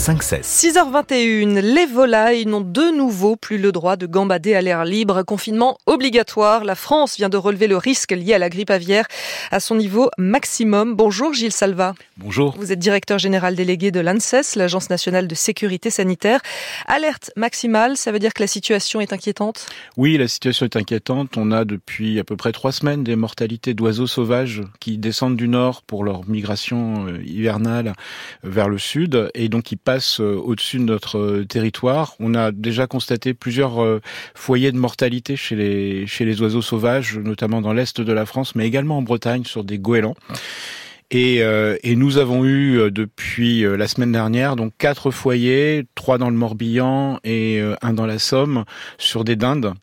6h21, les volailles n'ont de nouveau plus le droit de gambader à l'air libre. Confinement obligatoire. La France vient de relever le risque lié à la grippe aviaire à son niveau maximum. Bonjour Gilles Salva. Bonjour. Vous êtes directeur général délégué de l'ANSES, l'Agence nationale de sécurité sanitaire. Alerte maximale, ça veut dire que la situation est inquiétante? Oui, la situation est inquiétante. On a depuis à peu près trois semaines des mortalités d'oiseaux sauvages qui descendent du nord pour leur migration euh, hivernale vers le sud et donc qui euh, au-dessus de notre euh, territoire. On a déjà constaté plusieurs euh, foyers de mortalité chez les, oiseaux sauvages, notamment dans l'est de la France, mais également en Bretagne sur des goélands. Et, nous avons eu depuis la semaine dernière donc quatre foyers, trois dans le Morbihan et un dans la Somme, sur des dindes.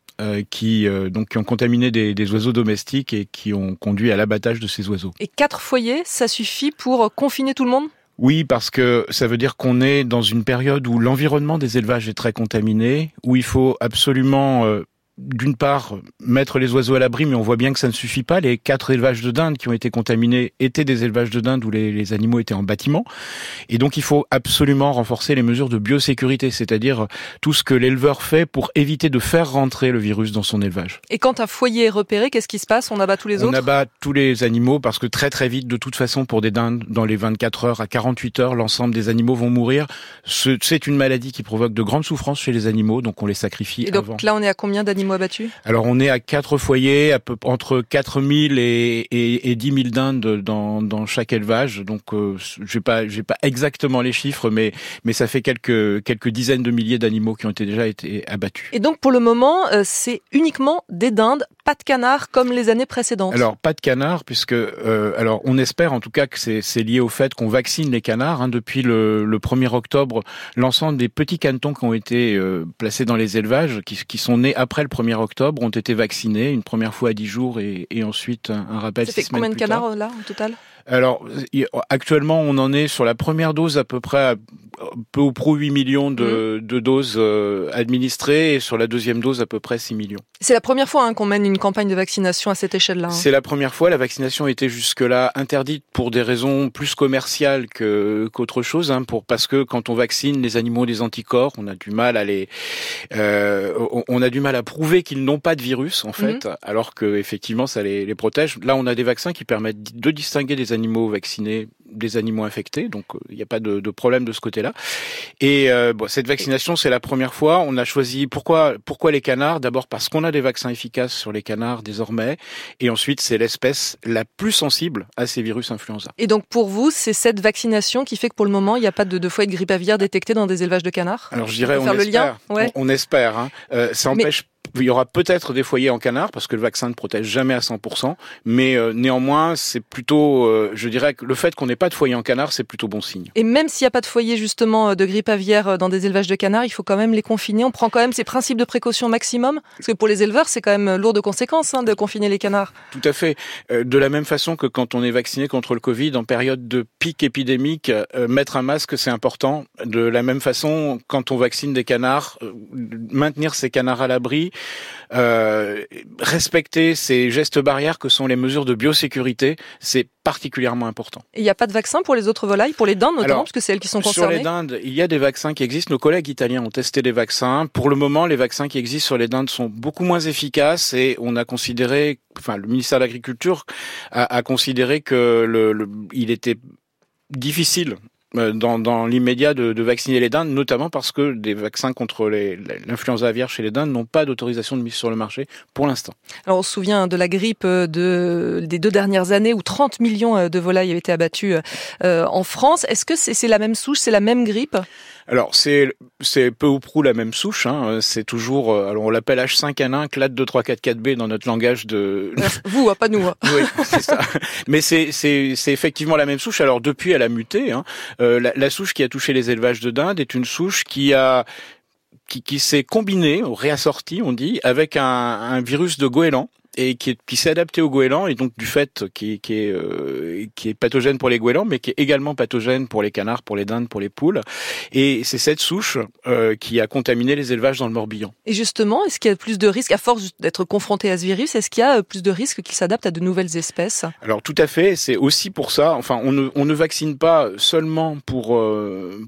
qui ont contaminé des, oiseaux domestiques et qui ont conduit à l'abattage de ces oiseaux. Et quatre foyers, ça suffit pour confiner tout le monde? Oui, parce que ça veut dire qu'on est dans une période où l'environnement des élevages est très contaminé, où il faut absolument euh, d'une part, mettre les oiseaux à l'abri, mais on voit bien que ça ne suffit pas. Les quatre élevages de dinde qui ont été contaminés étaient des élevages de dinde où les, animaux étaient en bâtiment. Et donc, il faut absolument renforcer les mesures de biosécurité, c'est-à-dire tout ce que l'éleveur fait pour éviter de faire rentrer le virus dans son élevage. Et quand un foyer est repéré, qu'est-ce qui se passe? On abat tous les autres? On abat tous les animaux parce que très très vite, de toute façon, pour des dindes, dans les 24 heures à 48 heures, l'ensemble des animaux vont mourir. C'est une maladie qui provoque de grandes souffrances chez les animaux, donc on les sacrifie Et donc là, on est à combien d'animaux alors on est à quatre foyers, à peu, entre 4000 et, et, et 10 000 dindes dans, dans chaque élevage. Donc euh, j'ai pas j'ai pas exactement les chiffres, mais mais ça fait quelques quelques dizaines de milliers d'animaux qui ont été déjà été abattus. Et donc pour le moment, euh, c'est uniquement des dindes, pas de canards comme les années précédentes? Alors pas de canards puisque euh, alors on espère en tout cas que c'est lié au fait qu'on vaccine les canards hein. depuis le, le 1er octobre. L'ensemble des petits canetons qui ont été euh, placés dans les élevages, qui, qui sont nés après le 1er octobre, ont été vaccinés une première fois à 10 jours et, et ensuite un, un rappel. Ça fait combien de canards là au total? Alors, actuellement, on en est sur la première dose à peu près à peu ou prou 8 millions de, mmh. doses euh, administrées et sur la deuxième dose à peu près 6 millions. C'est la première fois hein, qu'on mène une campagne de vaccination à cette échelle-là. Hein. C'est la première fois. La vaccination était jusque-là interdite pour des raisons plus commerciales que qu'autre chose. Hein, pour parce que quand on vaccine les animaux des anticorps, on a du mal à les, euh, on a du mal à prouver qu'ils n'ont pas de virus en fait, mmh. alors que effectivement ça les, les protège. Là, on a des vaccins qui permettent de distinguer des animaux vaccinés des animaux infectés, donc il euh, n'y a pas de, de, problème de ce côté-là. Et euh, bon, cette vaccination, c'est la première fois. On a choisi pourquoi pourquoi les canards? D'abord parce qu'on a des vaccins efficaces sur les canards désormais, et ensuite c'est l'espèce la plus sensible à ces virus influenza. Et donc pour vous, c'est cette vaccination qui fait que pour le moment, il n'y a pas de, de foyer de grippe aviaire détecté dans des élevages de canards? Alors je dirais, on, espère, le lien? ouais. on, espère. Hein. Euh, ça empêche il y aura peut-être des foyers en canard parce que le vaccin ne protège jamais à 100%, mais euh, néanmoins, c'est plutôt, euh, je dirais que le fait qu'on n'ait pas de foyer en canard, c'est plutôt bon signe. Et même s'il n'y a pas de foyer justement euh, de grippe aviaire dans des élevages de canards, il faut quand même les confiner. On prend quand même ces principes de précaution maximum parce que pour les éleveurs, c'est quand même lourd de conséquences hein, de confiner les canards. Tout à fait. de la même façon que quand on est vacciné contre le Covid en période de pic épidémique, mettre un masque, c'est important. De la même façon, quand on vaccine des canards, maintenir ces canards à l'abri, euh, respecter ces gestes barrières que sont les mesures de biosécurité, c'est particulièrement important. Il n'y a pas de vaccin pour les autres volailles, pour les dindes notamment, parce que c'est elles qui sont concernées Sur les dindes, il y a des vaccins qui existent. Nos collègues italiens ont testé des vaccins. Pour le moment, les vaccins qui existent sur les dindes sont beaucoup moins efficaces et on a considéré, enfin le ministère de l'Agriculture a, a, considéré que le, le, il était difficile dans, dans l'immédiat de, de, vacciner les dindes, notamment parce que des vaccins contre l'influenza aviaire chez les dindes n'ont pas d'autorisation de mise sur le marché pour l'instant. Alors on se souvient de la grippe euh, de, des deux dernières années où 30 millions euh, de volailles avaient été abattues euh, en France. Est-ce que c'est la même souche, c'est la même grippe? Alors c'est c'est peu ou prou la même souche. Hein. C'est toujours alors on l'appelle H5N1 clade 2344B dans notre langage de. Vous, hein, pas nous. Hein. oui, c'est ça. Mais c'est c'est c'est effectivement la même souche. Alors depuis elle a muté. Hein. Euh, la, souche qui a touché les élevages de dinde est une souche qui a qui, qui s'est combinée, réassortie, on dit, avec un virus de goéland et qui, est, qui s'est adapté au goéland et donc du fait qui, qui est euh, qui est pathogène pour les goélands, mais qui est également pathogène pour les canards, pour les dindes, pour les poules. Et c'est cette souche euh, qui a contaminé les élevages dans le Morbihan. Et justement, est-ce qu'il y a plus de risques à force d'être confronté à ce virus Est-ce qu'il y a plus de risques qu'il s'adapte à de nouvelles espèces? Alors tout à fait. C'est aussi pour ça. Enfin, on ne, on ne vaccine pas seulement pour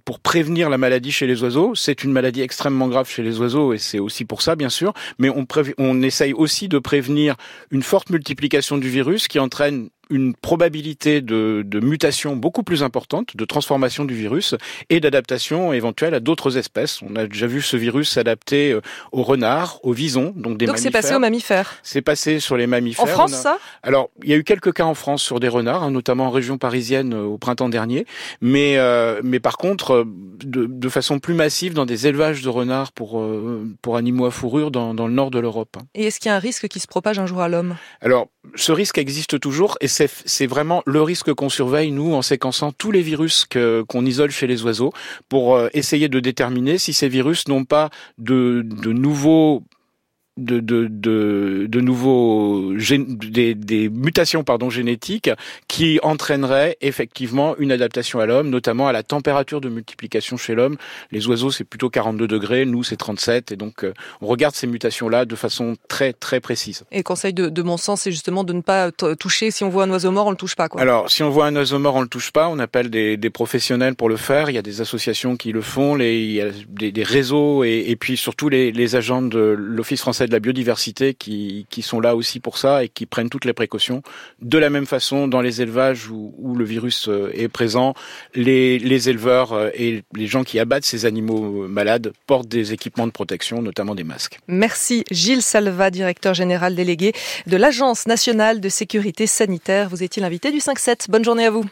pour prévenir la maladie chez les oiseaux. C'est une maladie extrêmement grave chez les oiseaux et c'est aussi pour ça, bien sûr. Mais on, on essaye aussi de prévenir une forte multiplication du virus qui entraîne une probabilité de, de, mutation beaucoup plus importante, de transformation du virus et d'adaptation éventuelle à d'autres espèces. On a déjà vu ce virus s'adapter euh, aux renards, aux visons, donc des donc c'est passé aux mammifères. C'est passé sur les mammifères. En France, ça? Alors, il y a eu quelques cas en France sur des renards, hein, notamment en région parisienne euh, au printemps dernier, mais euh, mais par contre, de, de, façon plus massive dans des élevages de renards pour pour animaux à fourrure dans, dans le nord de l'Europe. Hein. Et est-ce qu'il y a un risque qui se propage un jour à l'homme? Alors, ce risque existe toujours et c'est vraiment le risque qu'on surveille, nous, en séquençant tous les virus qu'on isole chez les oiseaux, pour euh, essayer de déterminer si ces virus n'ont pas de nouveaux de, de, de, de nouveaux des, des, mutations pardon génétiques qui entraîneraient effectivement une adaptation à l'homme, notamment à la température de multiplication chez l'homme. Les oiseaux c'est plutôt 42 degrés, nous c'est 37 et donc euh, on regarde ces mutations là de façon très très précise. Et conseil de, de mon sens c'est justement de ne pas toucher si on voit un oiseau mort on le touche pas quoi. Alors si on voit un oiseau mort on le touche pas, on appelle des, des professionnels pour le faire. Il y a des associations qui le font, les, il y a des, des réseaux et, et puis surtout les, les agents de l'Office français de la biodiversité qui, qui sont là aussi pour ça et qui prennent toutes les précautions. De la même façon, dans les élevages où, le virus euh, est présent, les, les éleveurs euh, et les gens qui abattent ces animaux malades portent des équipements de protection, notamment des masques. Merci Gilles Salva, directeur général délégué de l'Agence nationale de sécurité sanitaire. Vous étiez l'invité du 5-7. Bonne journée à vous.